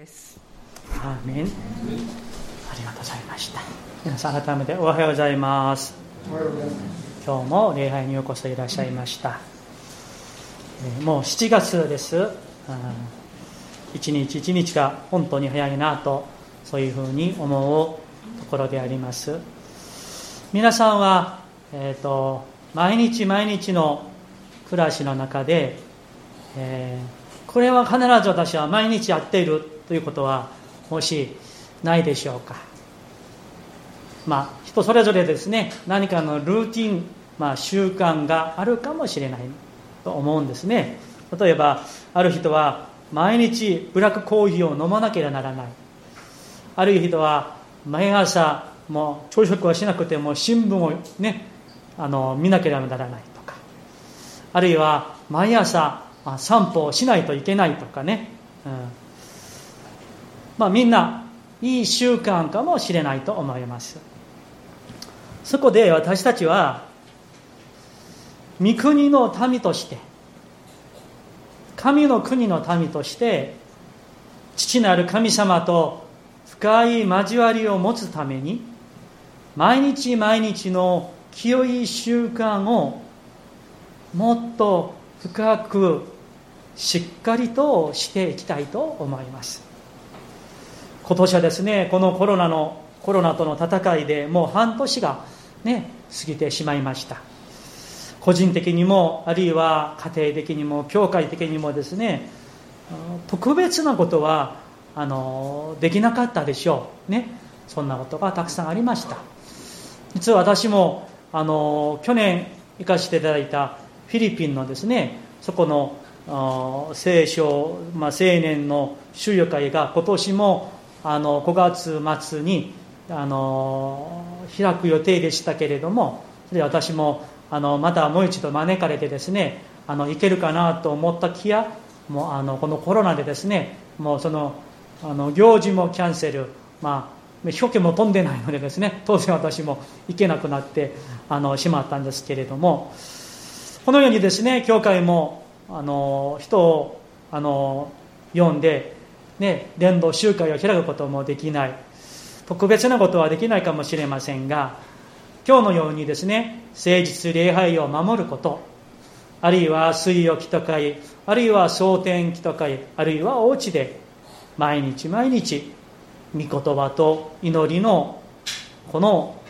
です。アーメンありがとうございました。皆さん改めておはようございます。今日も礼拝にようこそいらっしゃいました。もう7月です。一日一日が本当に早いなとそういうふうに思うところであります。皆さんは、えーと、毎日毎日の暮らしの中で、えー、これは必ず私は毎日やっている。ということはもしないでしょうか。まあ人それぞれですね。何かのルーティン、まあ、習慣があるかもしれないと思うんですね。例えばある人は毎日ブラックコーヒーを飲まなければならない。ある人は毎朝もう朝食はしなくても新聞をねあの見なければならないとか。あるいは毎朝散歩をしないといけないとかね、うん。まあ、みんないい習慣かもしれないと思います。そこで私たちは御国の民として神の国の民として父なる神様と深い交わりを持つために毎日毎日の清い習慣をもっと深くしっかりとしていきたいと思います。今年はですねこのコロナのコロナとの戦いでもう半年がね過ぎてしまいました。個人的にもあるいは家庭的にも教会的にもですね特別なことはあのできなかったでしょうね。そんなことがたくさんありました。実は私もあの去年行かせていただいたフィリピンのですねそこの聖書、まあ、青年の収容会が今年もあの5月末にあの開く予定でしたけれどもで私もあのまたもう一度招かれてですねあの行けるかなと思った気やもうあのこのコロナでですねもうそのあの行事もキャンセル、まあ、表記も飛んでないのでですね当然私も行けなくなってあのしまったんですけれどもこのようにですね教会もあの人をあの呼んで、ね、伝道集会を開くこともできない。特別なことはできないかもしれませんが今日のようにですね誠実礼拝を守ることあるいは水曜祈祷会あるいは蒼天祈祷会あるいはお家で毎日毎日御言葉と祈りのこの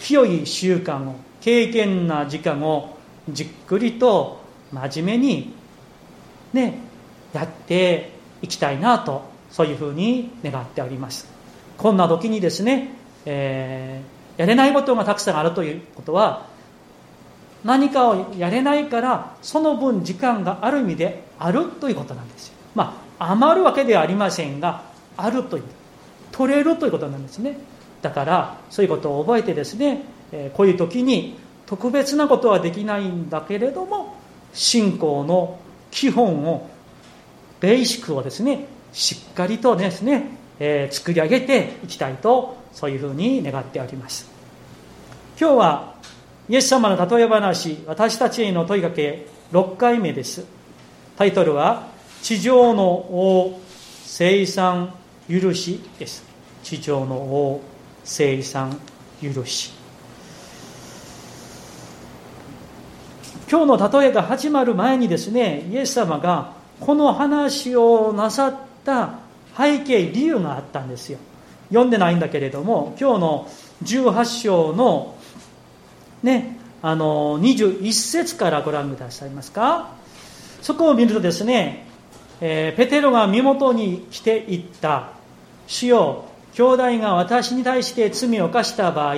清い習慣を経験な時間をじっくりと真面目にねやっていきたいなとそういうふうに願っております。こんな時にですね、えー、やれないことがたくさんあるということは何かをやれないからその分時間がある意味であるということなんですよ。まあ余るわけではありませんがあるという取れるということなんですね。だからそういうことを覚えてですねえこういう時に特別なことはできないんだけれども信仰の基本をベーシックをですねしっかりとですね、えー、作り上げていきたいとそういうふうに願っております。今日はイエス様の例え話私たちへの問いかけ6回目です。タイトルは地上の王生産許しです。地上の王生産許し。今日の例えが始まる前にですねイエス様がこの話をなさった背景理由があったんですよ。読んでないんだけれども今日の18章のねあの21節からご覧くださいますか。そこを見るとですねえー、ペテロが身元に来ていった。主よ兄弟が私に対して罪を犯した場合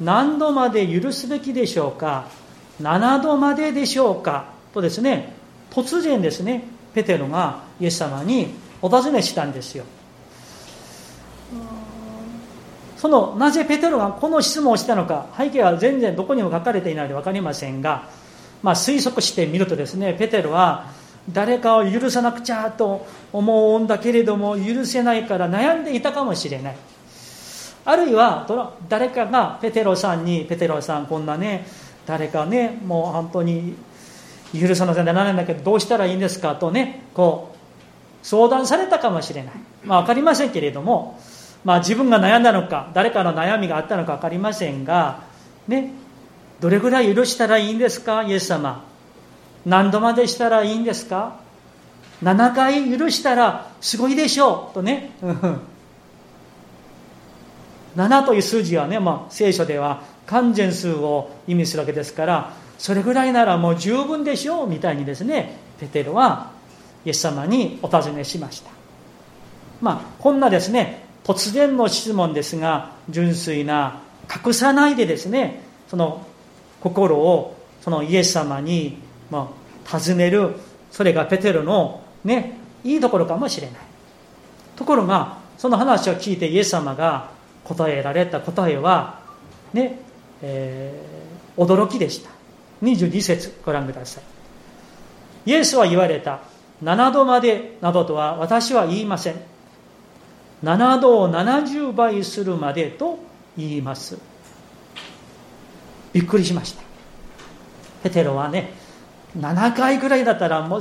何度まで許すべきでしょうか。7度まででしょうか。とですね突然ですねペテロがイエス様にお尋ねしたんですよ。そのなぜペテロがこの質問をしたのか背景は全然どこにも書かれていないので分かりませんが、まあ、推測してみるとですねペテロは誰かを許さなくちゃと思うんだけれども許せないから悩んでいたかもしれない。あるいは誰かがペテロさんにペテロさんこんなね誰かねもう本当に許さなきゃならないんだけどどうしたらいいんですかとねこう相談されたかもしれない。まあ分かりませんけれども、まあ自分が悩んだのか、誰かの悩みがあったのか分かりませんが、ね、どれぐらい許したらいいんですか、イエス様。何度までしたらいいんですか7回許したらすごいでしょうとね。7という数字はね、まあ、聖書では完全数を意味するわけですからそれぐらいならもう十分でしょうみたいにですねペテロはイエス様にお尋ねしました。まあこんなですね突然の質問ですが純粋な隠さないでですねその心をそのイエス様に、まあ、尋ねる。それがペテロのねいいところかもしれない。ところがその話を聞いてイエス様が答えられた答えはね、えー、驚きでした。22節ご覧ください。イエスは言われた。7度までなどとは私は言いません。7度を70倍するまでと言います。びっくりしました。ペテロはね7回ぐらいだったらもう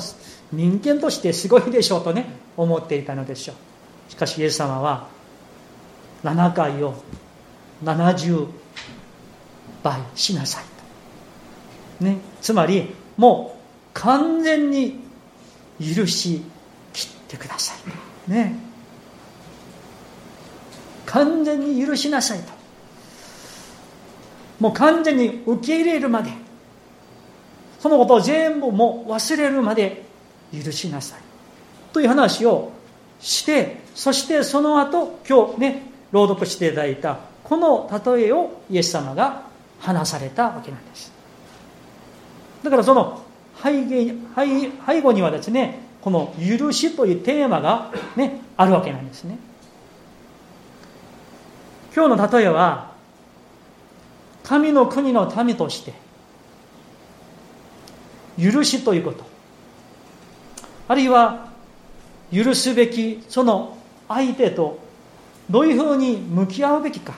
人間としてすごいでしょうとね思っていたのでしょう。しかしイエス様は7回を70倍しなさい、ね、つまりもう完全に許し切ってくださいね。完全に許しなさいと。もう完全に受け入れるまで。そのことを全部もう忘れるまで許しなさい。という話をしてそしてその後今日ね朗読していただいたこの例えをイエス様が話されたわけなんです。だからその背景背後にはですねこの「許し」というテーマが、ね、あるわけなんですね。今日の例えは神の国の民として許しということ。あるいは許すべきその相手とどういうふうに向き合うべきか。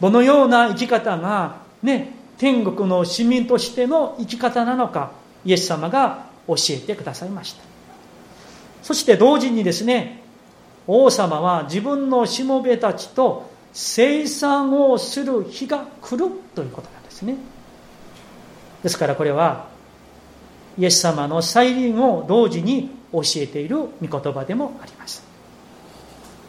どのような生き方がね天国の市民としての生き方なのかイエス様が教えてくださいました。そして同時にですね王様は自分のしもべたちと生産をする日が来るということなんですね。ですからこれはイエス様の再臨を同時に教えている御言葉でもあります。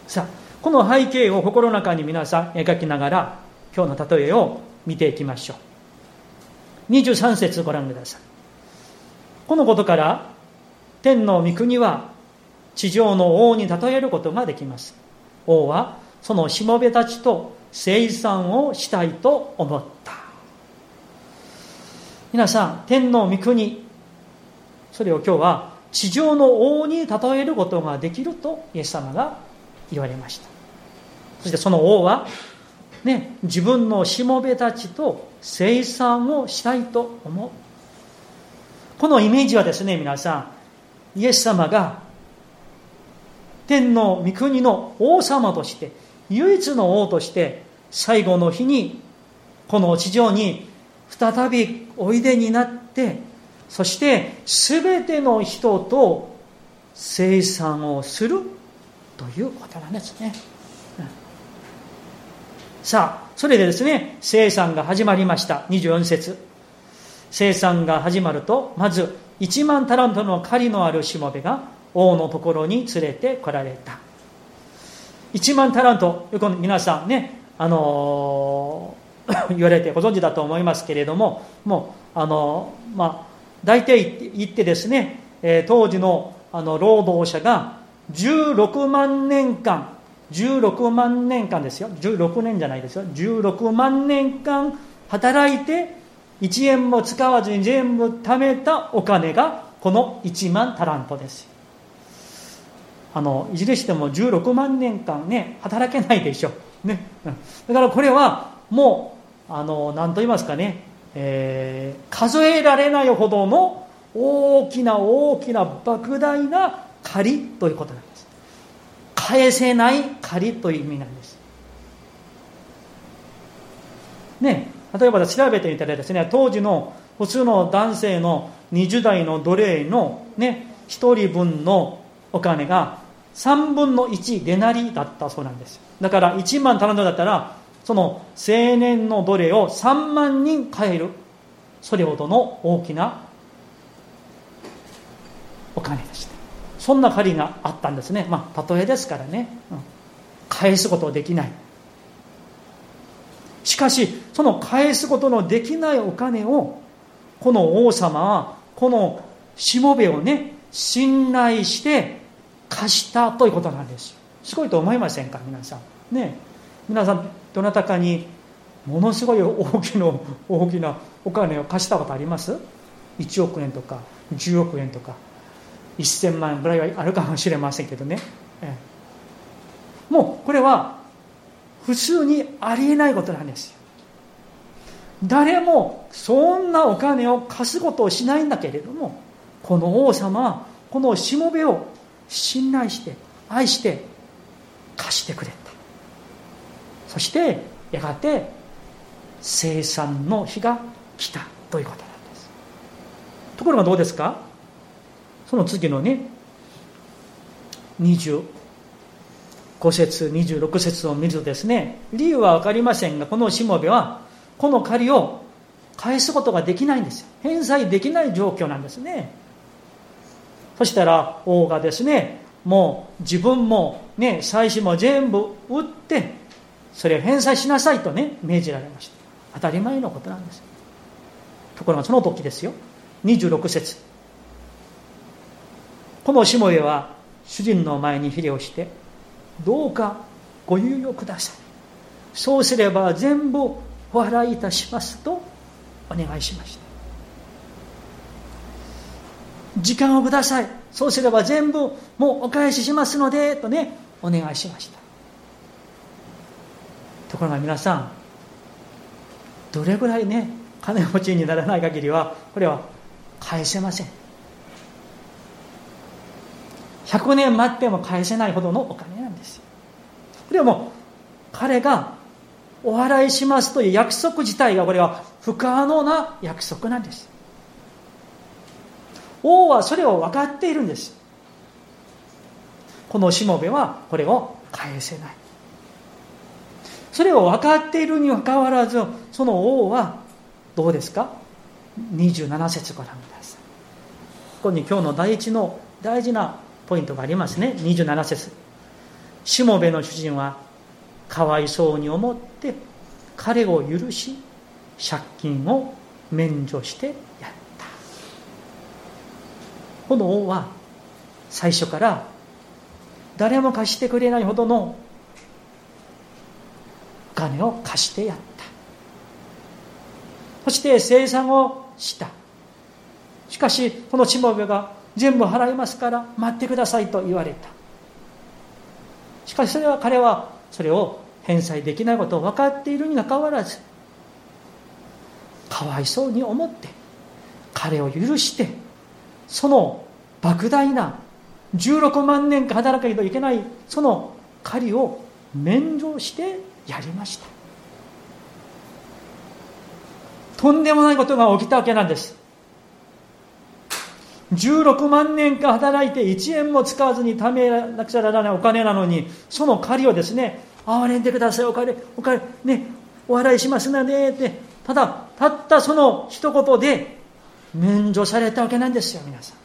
さあこの背景を心の中に皆さん描きながら今日の例えを見ていきましょう。23節ご覧ください。このことから天の御国は地上の王に例えることができます。王はそのしもべたちと生産をしたいと思った。皆さん天の御国それを今日は地上の王に例えることができるとイエス様が言われました。そしてその王は、ね、自分のしもべたちと生産をしたいと思うこのイメージはですね皆さんイエス様が天の御国の王様として唯一の王として最後の日にこの地上に再びおいでになってそして全ての人と生産をするということなんですね。さあ、それでですね、生産が始まりました。24節生産が始まると、まず1万タラントの狩りのあるしもべが王のところに連れてこられた。1万タラント、よく皆さんね、あのー、言われてご存知だと思いますけれども、もう、あのー、まあ、大体言ってですね、えー、当時のあの労働者が16万年間16万年間ですよ。16年じゃないですよ。16万年間働いて1円も使わずに全部貯めたお金がこの1万タラントです。あのいずれしても16万年間ね働けないでしょ、ね、だからこれはもうあの何と言いますかね、えー、数えられないほどの大きな大きな莫大な借りということなんです返せない借りという意味なんですね例えば調べてみたらですね当時の普通の男性の20代の奴隷のね1人分のお金が3分の1デナリだったそうなんですだから1万頼んだだったらその青年の奴隷を3万人買えるそれほどの大きなお金でしたそんな借りがあったんですね。まあ例えですからね、うん、返すことできない。しかしその返すことのできないお金をこの王様はこのしもべをね信頼して貸したということなんです。よすごいと思いませんか？皆さん。ね。皆さんどなたかにものすごい大きな大きなお金を貸したことあります？1億円とか10億円とか。1000万円ぐらいはあるかもしれませんけどね、ええ、もうこれは普通にありえないことなんです。よ誰もそんなお金を貸すことをしないんだけれどもこの王様はこのしもべを信頼して愛して貸してくれた。そしてやがて生産の日が来たということなんです。ところがどうですか？その次のね25節26節を見るとですね理由は分かりませんがこのしもべはこの借りを返すことができないんですよ。返済できない状況なんですね。そしたら王がですねもう自分もね妻子も全部売ってそれを返済しなさいとね命じられました。当たり前のことなんですところがその時ですよ。26節。このしもべは主人の前にひれをしてどうかご猶予ください。そうすれば全部お払いいたしますとお願いしました。時間をください。そうすれば全部もうお返ししますのでとねお願いしました。ところが皆さんどれぐらいね金持ちにならない限りはこれは返せません。100年待っても返せないほどのお金なんですよ。これはも彼がお払いしますという約束自体がこれは不可能な約束なんです。王はそれを分かっているんです。このしもべはこれを返せない。それを分かっているにもかかわらずその王はどうですか？27節ご覧くださいここに今日の第一の大事なポイントがありますね。27節。しもべの主人はかわいそうに思って彼を許し借金を免除してやった。この王は最初から誰も貸してくれないほどのお金を貸してやった。そして生産をした。しかしこのしもべが全部払いますから待ってくださいと言われた。しかしそれは彼はそれを返済できないことを分かっているにかかわらずかわいそうに思って彼を許してその莫大な16万年間働かないといけないその借りを免除してやりました。とんでもないことが起きたわけなんです。16万年間働いて1円も使わずにためなくちゃならないお金なのにその借りをですね憐れんでくださいお金お金ねお払いしますのでってただたったその一言で免除されたわけなんですよ皆さん。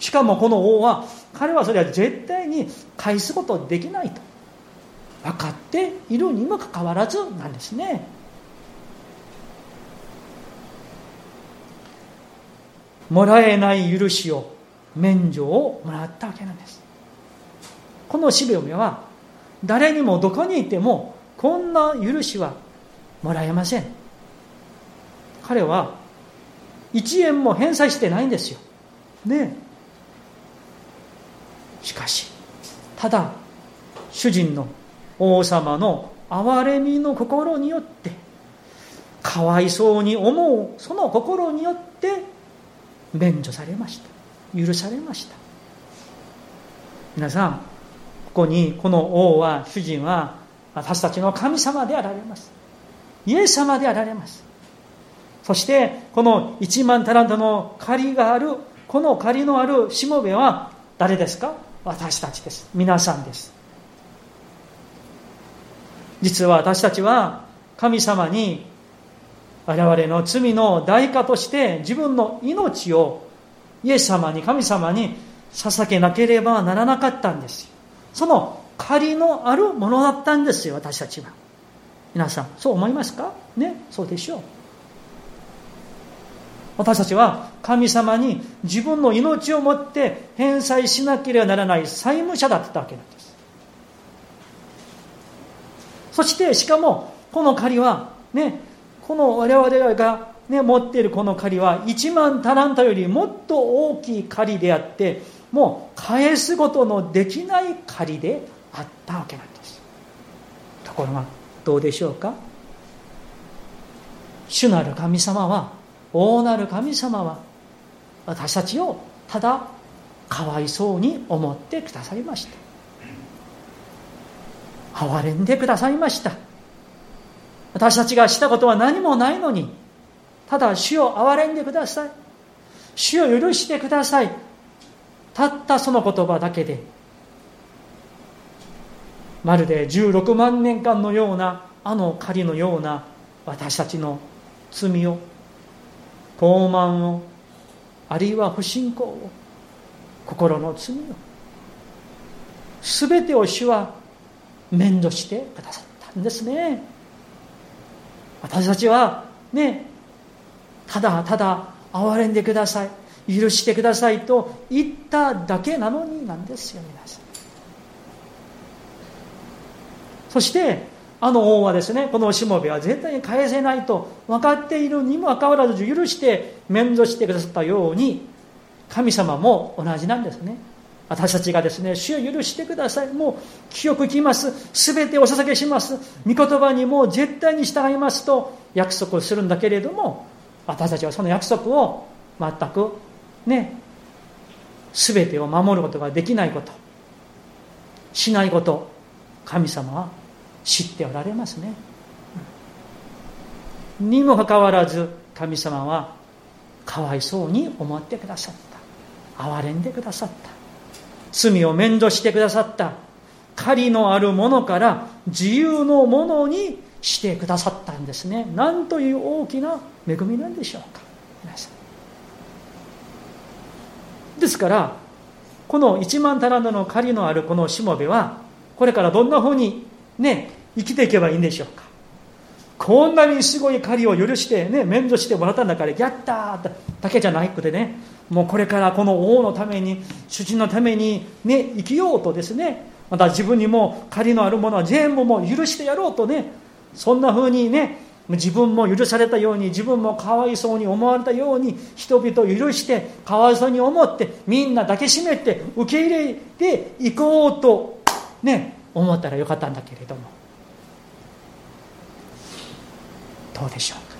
しかもこの王は彼はそれは絶対に返すことできないと。分かっているにもかかわらずなんですね。もらえない許しを免除をもらったわけなんです。このしべおめは誰にもどこにいてもこんな許しはもらえません。彼は1円も返済してないんですよ。ね。しかし、ただ、主人の王様の憐れみの心によって、かわいそうに思うその心によって免除されました。許されました。皆さん、ここにこの王は、主人は、私たちの神様であられます。イエス様であられます。そしてこの1万タラントの借りがあるこの借りのあるしもべは誰ですか？私たちです皆さんです実は私たちは神様に我々の罪の代価として自分の命をイエス様に神様に捧げなければならなかったんですその借りのあるものだったんですよ私たちは。皆さんそう思いますか？ねそうでしょう。私たちは神様に自分の命をもって返済しなければならない債務者だったわけなんです。そしてしかもこの借りはねこの我々が、ね、持っているこの借りは1万タランタよりもっと大きい借りであってもう返すことのできない借りであったわけなんです。ところがどうでしょうか？主なる神様は大なる神様は私たちをただかわいそうに思ってくださいました。憐れんでくださいました。私たちがしたことは何もないのにただ主を憐れんでください。主を許してください。たったその言葉だけで。まるで16万年間のようなあの狩りのような私たちの罪を傲慢をあるいは不信仰を心の罪を全てを主は免除してくださったんですね。私たちはねただただ憐れんでください。許してくださいと言っただけなのになんですよ皆さん。そしてあの王はですねこのしもべは絶対に返せないと分かっているにもかかわらず許して免除してくださったように神様も同じなんですね。私たちがですね主を許してください。もう清くきます。全てお捧げします。御言葉にもう絶対に従いますと約束をするんだけれども私たちはその約束を全くね全てを守ることができないことしないこと神様は知っておられますね。にもかかわらず神様はかわいそうに思ってくださった。憐れんでくださった。罪を免除してくださった。狩りのあるものから自由のものにしてくださったんですね。なんという大きな恵みなんでしょうか。皆さん。ですからこの1万タランドの狩りのあるこのしもべはこれからどんなふうにね生きていけばいいんでしょうか。こんなにすごい狩りを許してね免除してもらったんだからやったーだけじゃないくてねもうこれからこの王のために主人のためにね生きようとですねまた自分にも借りのあるものは全部もう許してやろうとねそんな風にね自分も許されたように自分もかわいそうに思われたように人々を許してかわいそうに思ってみんな抱きしめて受け入れていこうとね思ったらよかったんだけれども。どうでしょうか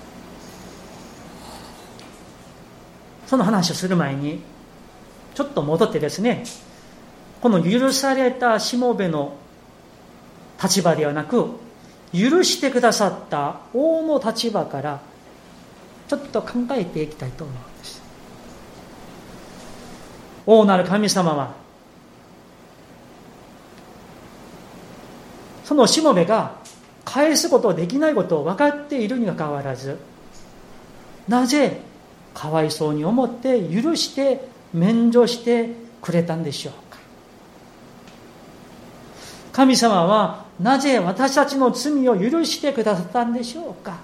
その話をする前にちょっと戻ってですねこの許されたしもべの立場ではなく許してくださった王の立場からちょっと考えていきたいと思うんです。王なる神様はそのしもべが返すことできないことを分かっているにかかわらずなぜかわいそうに思って許して免除してくれたんでしょうか。神様はなぜ私たちの罪を許してくださったんでしょうか。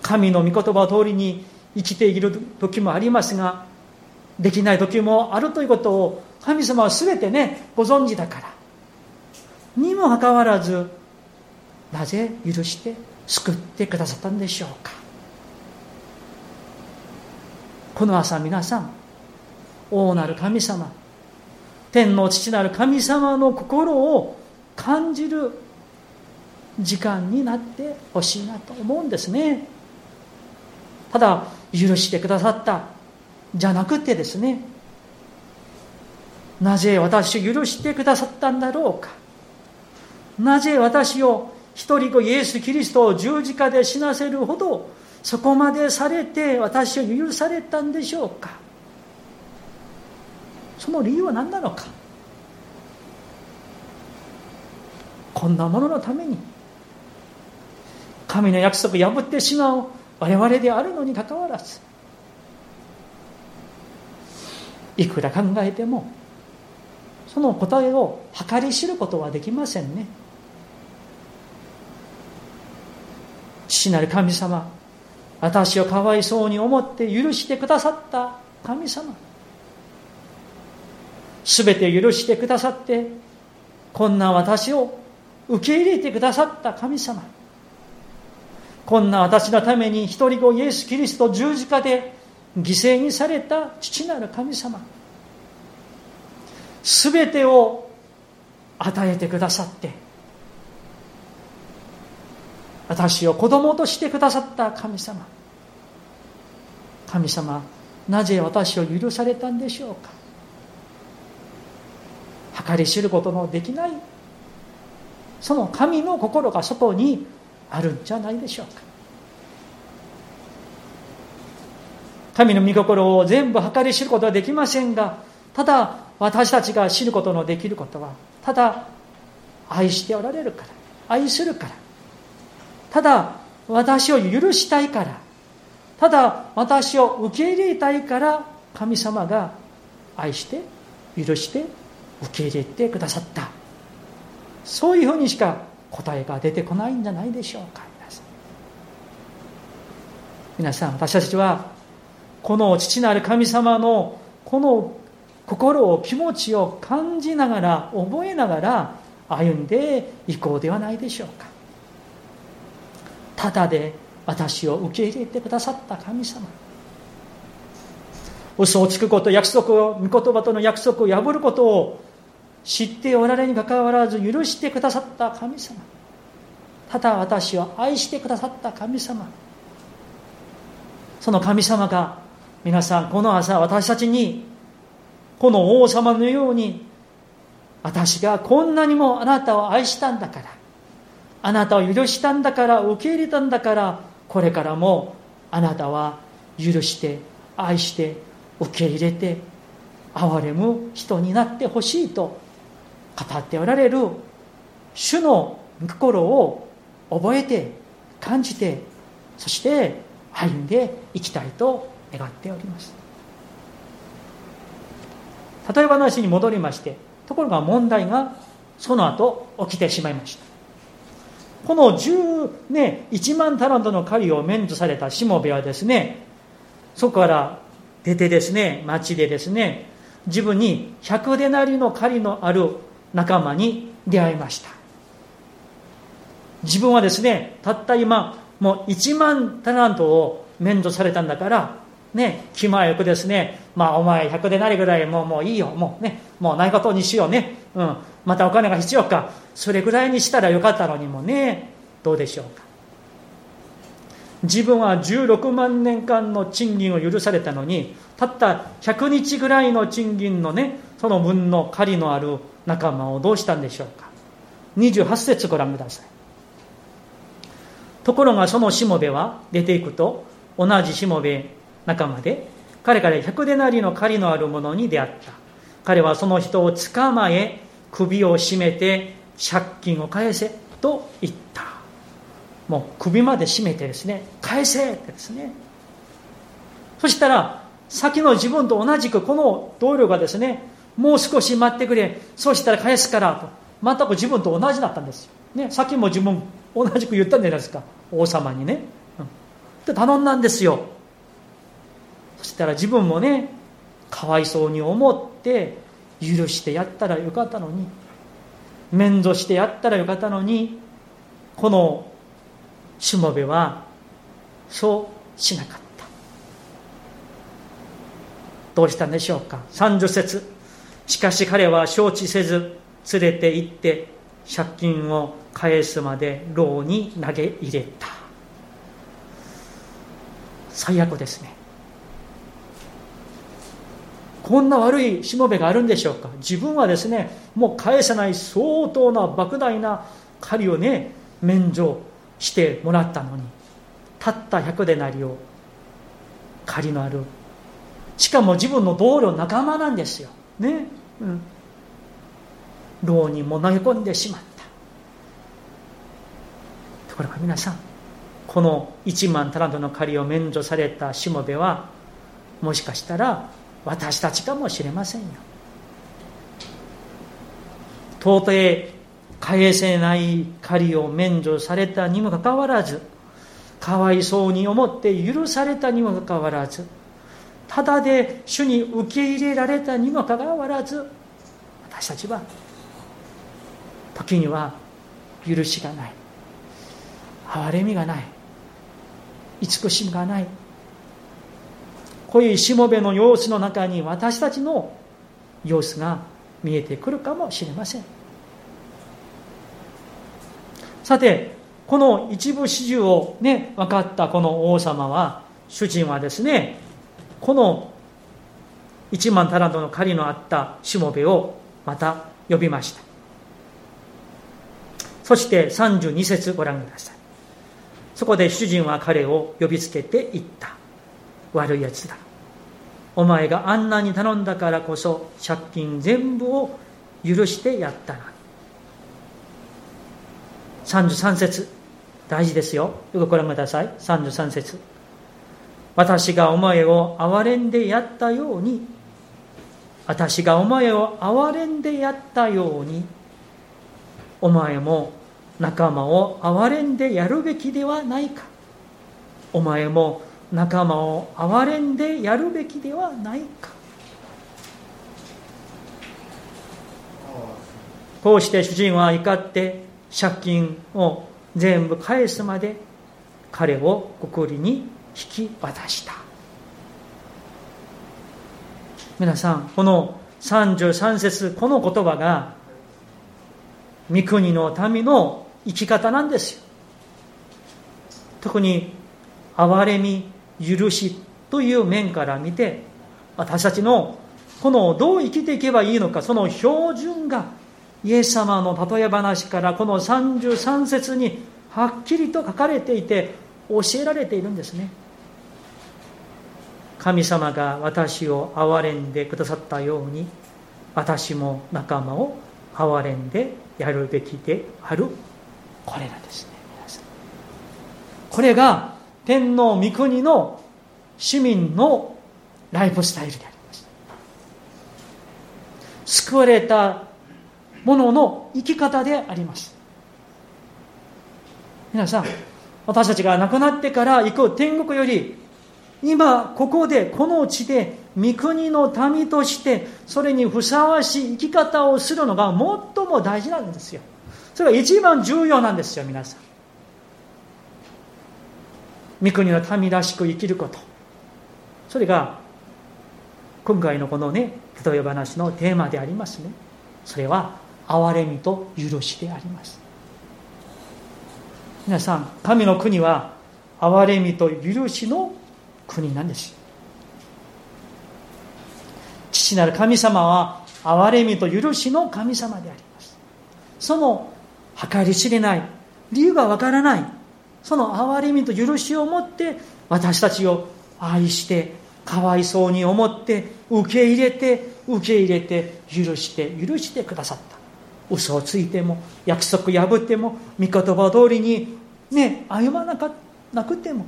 神の御言葉通りに生きている時もありますができない時もあるということを神様は全てねご存知だから。にもかかわらずなぜ許して救ってくださったんでしょうか。この朝皆さん王なる神様天の父なる神様の心を感じる時間になってほしいなと思うんですね。ただ許してくださったじゃなくてですねなぜ私を許してくださったんだろうか。なぜ私を一人子イエス・キリストを十字架で死なせるほどそこまでされて私を許されたんでしょうか？その理由は何なのか？こんなもののために。神の約束を破ってしまう我々であるのにかかわらず。いくら考えてもその答えを計り知ることはできませんね。父なる神様私をかわいそうに思って許してくださった神様。すべて許してくださってこんな私を受け入れてくださった神様。こんな私のために一人子イエス・キリスト十字架で犠牲にされた父なる神様。すべてを与えてくださって私を子供としてくださった神様。神様なぜ私を許されたんでしょうか。計り知ることのできないその神の心が外にあるんじゃないでしょうか。神の御心を全部計り知ることはできませんがただ私たちが知ることのできることはただ愛しておられるから愛するから。ただ私を許したいから。ただ私を受け入れたいから神様が愛して許して受け入れてくださった。そういうふうにしか答えが出てこないんじゃないでしょうか皆さん。私たちはこの父なる神様のこの心を気持ちを感じながら覚えながら歩んでいこうではないでしょうか。ただで私を受け入れてくださった神様。嘘をつくこと約束を御言葉との約束を破ることを知っておられにかかわらず許してくださった神様。ただ私を愛してくださった神様。その神様が皆さんこの朝私たちにこの王様のように私がこんなにもあなたを愛したんだから。あなたを許したんだから受け入れたんだからこれからもあなたは許して愛して受け入れて憐れむ人になってほしいと語っておられる主の心を覚えて感じてそして歩んでいきたいと願っております。例え話に戻りましてところが問題がその後起きてしまいました。この10、ね、1万タラントの狩りを免除されたしもべはですねそこから出てですね町でですね自分に100でなりの狩りのある仲間に出会いました。自分はですねたった今もう1万タラントを免除されたんだからね気前よくですねまあお前100でなりぐらいもうもういいよもうねもうないことにしようね。うん。またお金が必要かそれぐらいにしたらよかったのにもね。どうでしょうか。自分は16万年間の賃金を許されたのにたった100日ぐらいの賃金のねその分の狩りのある仲間をどうしたんでしょうか。28節ご覧ください。ところがそのしもべは出ていくと同じしもべ仲間で彼から100デナリの狩りのある者に出会った。彼はその人を捕まえ首を絞めて借金を返せと言った。もう首まで絞めてですね返せってですね。そしたら先の自分と同じくこの同僚がですねもう少し待ってくれ。そうしたら返すからと。全く自分と同じだったんですよ、ね、先も自分同じく言ったんじゃないですか。王様にね、うん、で頼んだんですよ。そしたら自分もねかわいそうに思って許してやったらよかったのに。免除してやったらよかったのに。このしもべはそうしなかった。どうしたんでしょうか。30節。しかし彼は承知せず連れて行って借金を返すまで牢に投げ入れた。最悪ですね。こんな悪いしもべがあるんでしょうか？自分はですねもう返せない相当な莫大な借りをね免除してもらったのにたった100でなりを借りのある。しかも自分の同僚仲間なんですよ。ね？うん。牢にも投げ込んでしまった。ところが皆さんこの1万タラントの借りを免除されたしもべはもしかしたら私たちかもしれませんよ。到底返せない借りを免除されたにもかかわらずかわいそうに思って許されたにもかかわらずただで主に受け入れられたにもかかわらず私たちは時には許しがない。憐れみがない。慈しみがない。こういしもべの様子の中に私たちの様子が見えてくるかもしれません。さてこの一部始終をね分かったこの王様は主人はですねこの1万タラントの狩りのあったしもべをまた呼びました。そして32節ご覧ください。そこで主人は彼を呼びつけて言った。悪いやつだ。お前があんなに頼んだからこそ借金全部を許してやったな。33節。大事ですよ。よくご覧ください。33節。私がお前を憐れんでやったように。私がお前を憐れんでやったように。お前も仲間を憐れんでやるべきではないか。お前も仲間を憐れんでやるべきではないか。こうして主人は怒って借金を全部返すまで彼を国りに引き渡した。皆さんこの33節この言葉が御国の民の生き方なんですよ。特に憐れみ許しという面から見て私たちのこのどう生きていけばいいのかその標準がイエス様の例え話からこの33節にはっきりと書かれていて教えられているんですね。神様が私を憐れんでくださったように私も仲間を憐れんでやるべきである。これなんですね皆さん。これが天皇御国の市民のライフスタイルであります救われたものの生き方であります皆さん私たちが亡くなってから行く天国より今ここでこの地で御国の民としてそれにふさわしい生き方をするのが最も大事なんですよ。それが一番重要なんですよ皆さん。御国の民らしく生きること。それが今回のこのね例え話のテーマでありますね。それは憐れみと許しであります。皆さん神の国は憐れみと許しの国なんです。父なる神様は憐れみと許しの神様であります。その計り知れない理由がわからないその憐れみと許しを持って私たちを愛してかわいそうに思って受け入れて受け入れて許して許してくださった。嘘をついても約束破っても御言葉通りにね歩まなかなくても。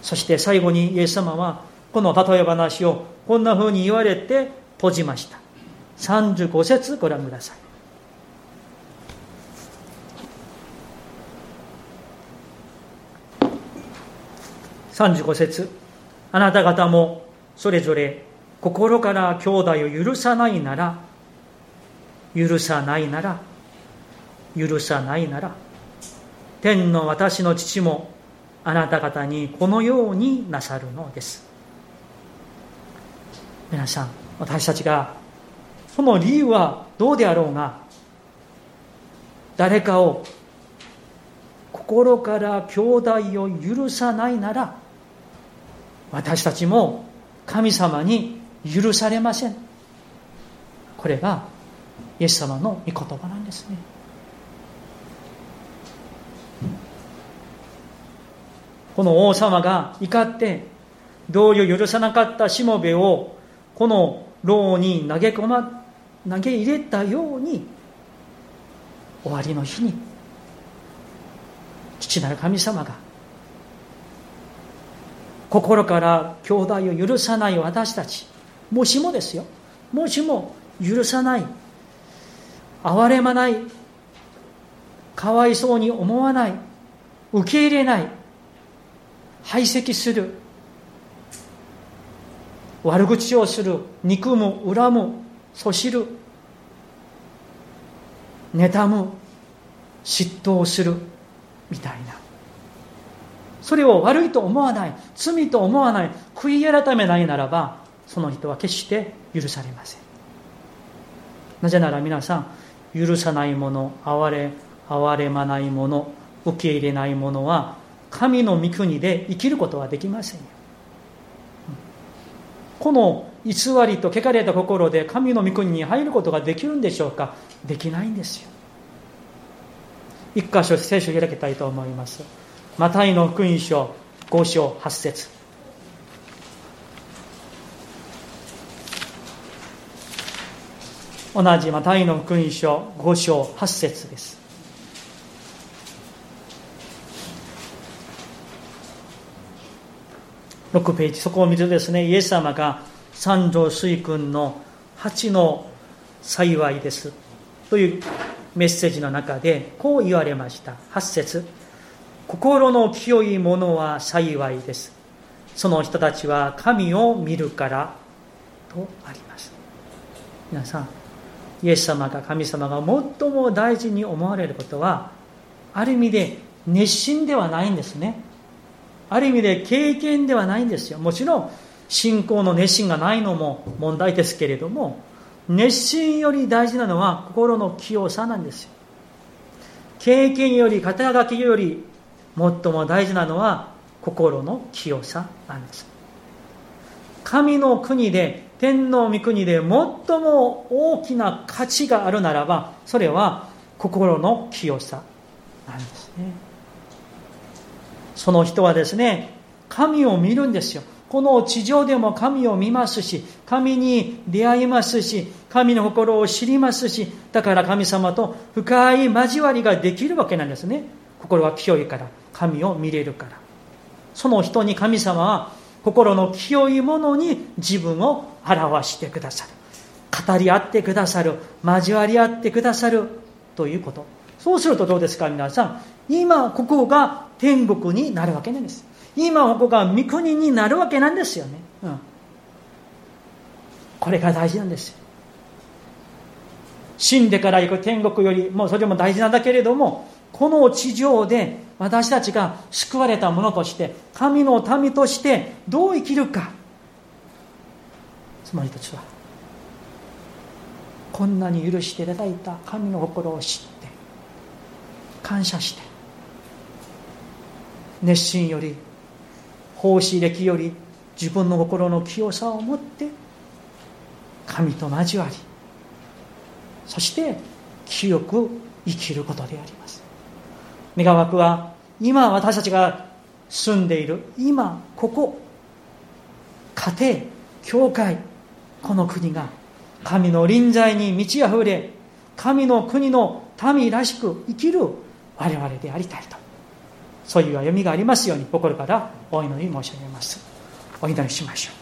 そして最後にイエス様はこの例え話をこんな風に言われて閉じました。35節ご覧ください。35節。あなた方もそれぞれ心から兄弟を許さないなら許さないなら許さないなら天の私の父もあなた方にこのようになさるのです。皆さん私たちがその理由はどうであろうが誰かを心から兄弟を許さないなら私たちも神様に許されません。これがイエス様の御言葉なんですね。この王様が怒って同僚許さなかったしもべをこの牢に投げ込ま投げ入れたように終わりの日に父なる神様が心から兄弟を許さない私たち。もしもですよ。もしも許さない。憐れまない。かわいそうに思わない。受け入れない。排斥する。悪口をする。憎む。恨む。そしる。妬む。嫉妬をする。みたいな。それを悪いと思わない罪と思わない悔い改めないならばその人は決して許されません。なぜなら皆さん許さないもの哀れ哀れまないもの受け入れないものは神の御国で生きることはできません。よこの偽りと汚れた心で神の御国に入ることができるんでしょうか？できないんですよ。一箇所聖書を開きたいと思います。マタイの福音書5章8節。同じマタイの福音書5章8節です。6ページ。そこを見るとですねイエス様が三条水君の8の幸いですというメッセージの中でこう言われました。8節。心の清いものは幸いです。その人たちは神を見るからとあります。皆さんイエス様が神様が最も大事に思われることはある意味で熱心ではないんですね。ある意味で経験ではないんですよ。もちろん信仰の熱心がないのも問題ですけれども熱心より大事なのは心の清さなんですよ。経験より肩書きより最も大事なのは心の清さなんです。神の国で天皇御国で最も大きな価値があるならばそれは心の清さなんですね。その人はですね神を見るんですよ。この地上でも神を見ますし神に出会いますし神の心を知りますしだから神様と深い交わりができるわけなんですね。心が清いから神を見れるから。その人に神様は心の清いものに自分を表してくださる。語り合ってくださる。交わり合ってくださる。ということ。そうするとどうですか皆さん。今ここが天国になるわけなんです。今ここが御国になるわけなんですよね、うん、これが大事なんです死んでから行く天国よりもうそれも大事なんだけれどもこの地上で私たちが救われた者として神の民としてどう生きるか。つまり一つはこんなに許していただいた神の心を知って感謝して熱心より奉仕歴より自分の心の清さを持って神と交わりそして清く生きることであり願わくは今私たちが住んでいる今ここ家庭教会この国が神の臨在に満ち溢れ神の国の民らしく生きる我々でありたいと。そういう歩みがありますように心からお祈り申し上げます。お祈りしましょう。